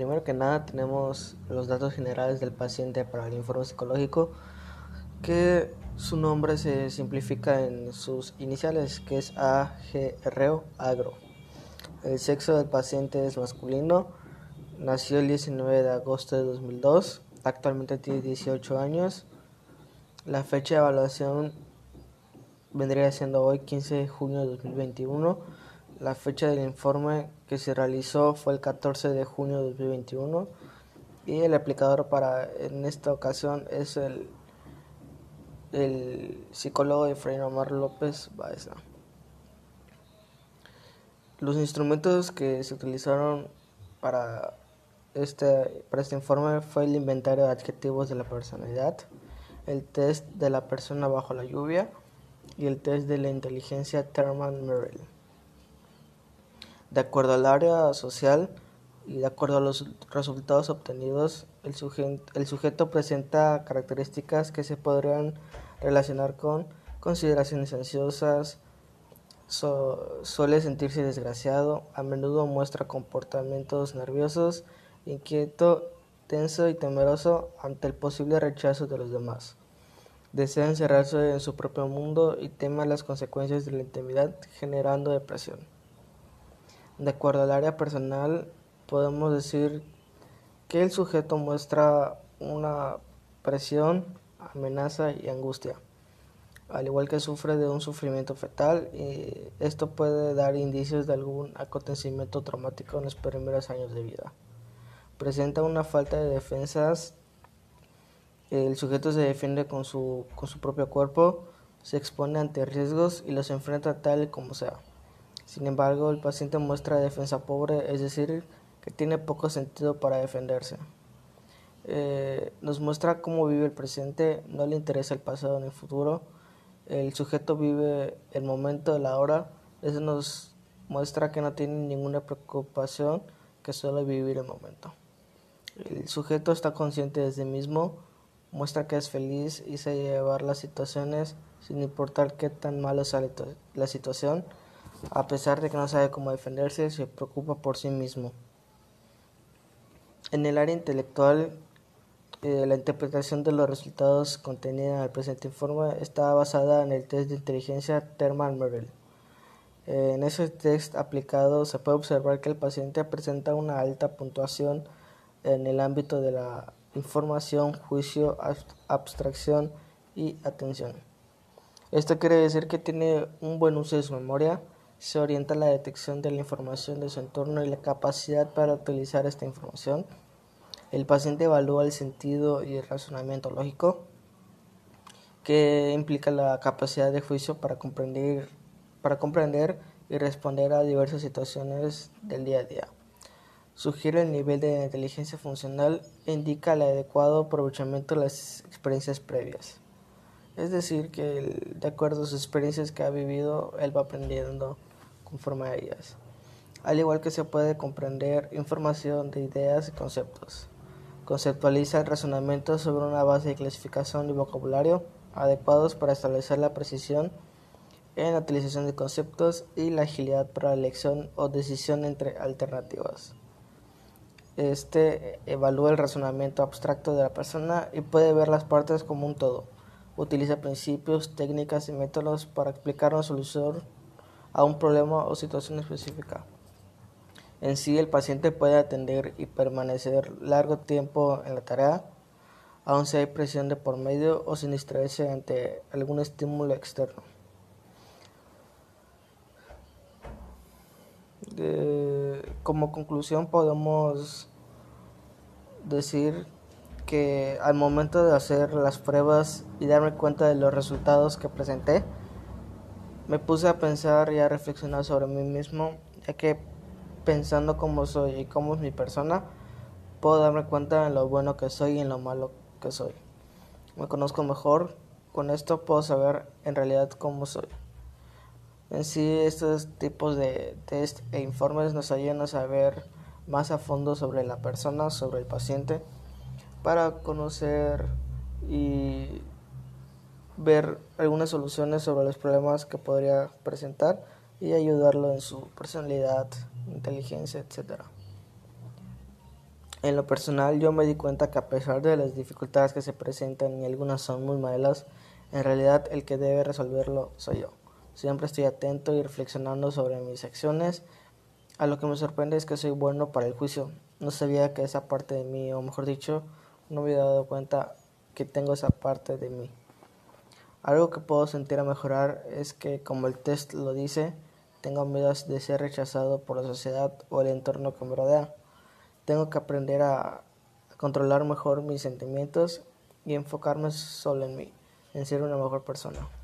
Primero que nada tenemos los datos generales del paciente para el informe psicológico, que su nombre se simplifica en sus iniciales, que es AGRO, agro. El sexo del paciente es masculino, nació el 19 de agosto de 2002, actualmente tiene 18 años. La fecha de evaluación vendría siendo hoy 15 de junio de 2021. La fecha del informe que se realizó fue el 14 de junio de 2021 y el aplicador para en esta ocasión es el, el psicólogo Efraín Omar López Baeza. Los instrumentos que se utilizaron para este, para este informe fue el inventario de adjetivos de la personalidad, el test de la persona bajo la lluvia y el test de la inteligencia Thurman-Merrill. De acuerdo al área social y de acuerdo a los resultados obtenidos, el, sujeto presenta características que se podrían relacionar con consideraciones ansiosas, suele sentirse desgraciado, a menudo muestra comportamientos nerviosos, inquieto, tenso y temeroso ante el posible rechazo de los demás. Desea encerrarse en su propio mundo y teme las consecuencias de la intimidad, generando depresión. De acuerdo al área personal, podemos decir que el sujeto muestra una presión, amenaza y angustia, al igual que sufre de un sufrimiento fetal y esto puede dar indicios de algún acontecimiento traumático en los primeros años de vida. Presenta una falta de defensas, el sujeto se defiende con su, con su propio cuerpo, se expone ante riesgos y los enfrenta tal como sea. Sin embargo, el paciente muestra defensa pobre, es decir, que tiene poco sentido para defenderse. Eh, nos muestra cómo vive el presente, no le interesa el pasado ni el futuro. El sujeto vive el momento la hora, eso nos muestra que no tiene ninguna preocupación, que solo vivir el momento. El sujeto está consciente de sí mismo, muestra que es feliz y sabe llevar las situaciones sin importar qué tan malo sea la situación a pesar de que no sabe cómo defenderse, se preocupa por sí mismo. En el área intelectual, eh, la interpretación de los resultados contenida en el presente informe está basada en el test de inteligencia Therman-Merrill. Eh, en ese test aplicado se puede observar que el paciente presenta una alta puntuación en el ámbito de la información, juicio, abstracción y atención. Esto quiere decir que tiene un buen uso de su memoria, se orienta la detección de la información de su entorno y la capacidad para utilizar esta información. El paciente evalúa el sentido y el razonamiento lógico, que implica la capacidad de juicio para comprender, para comprender y responder a diversas situaciones del día a día. Sugiere el nivel de inteligencia funcional e indica el adecuado aprovechamiento de las experiencias previas. Es decir, que de acuerdo a sus experiencias que ha vivido, él va aprendiendo conforme a ellas, al igual que se puede comprender información de ideas y conceptos. Conceptualiza el razonamiento sobre una base de clasificación y vocabulario adecuados para establecer la precisión en la utilización de conceptos y la agilidad para la elección o decisión entre alternativas. Este evalúa el razonamiento abstracto de la persona y puede ver las partes como un todo. Utiliza principios, técnicas y métodos para explicar una solución a un problema o situación específica. En sí, el paciente puede atender y permanecer largo tiempo en la tarea, aun si hay presión de por medio o sin distraerse ante algún estímulo externo. como conclusión podemos decir que al momento de hacer las pruebas y darme cuenta de los resultados que presenté, me puse a pensar y a reflexionar sobre mí mismo, ya que pensando cómo soy y cómo es mi persona, puedo darme cuenta de lo bueno que soy y en lo malo que soy. Me conozco mejor, con esto puedo saber en realidad cómo soy. En sí, estos tipos de test e informes nos ayudan a saber más a fondo sobre la persona, sobre el paciente, para conocer y ver algunas soluciones sobre los problemas que podría presentar y ayudarlo en su personalidad, inteligencia, etc. En lo personal yo me di cuenta que a pesar de las dificultades que se presentan y algunas son muy malas, en realidad el que debe resolverlo soy yo. Siempre estoy atento y reflexionando sobre mis acciones. A lo que me sorprende es que soy bueno para el juicio. No sabía que esa parte de mí, o mejor dicho, no me había dado cuenta que tengo esa parte de mí. Algo que puedo sentir a mejorar es que, como el test lo dice, tengo miedo de ser rechazado por la sociedad o el entorno que me rodea. Tengo que aprender a controlar mejor mis sentimientos y enfocarme solo en mí, en ser una mejor persona.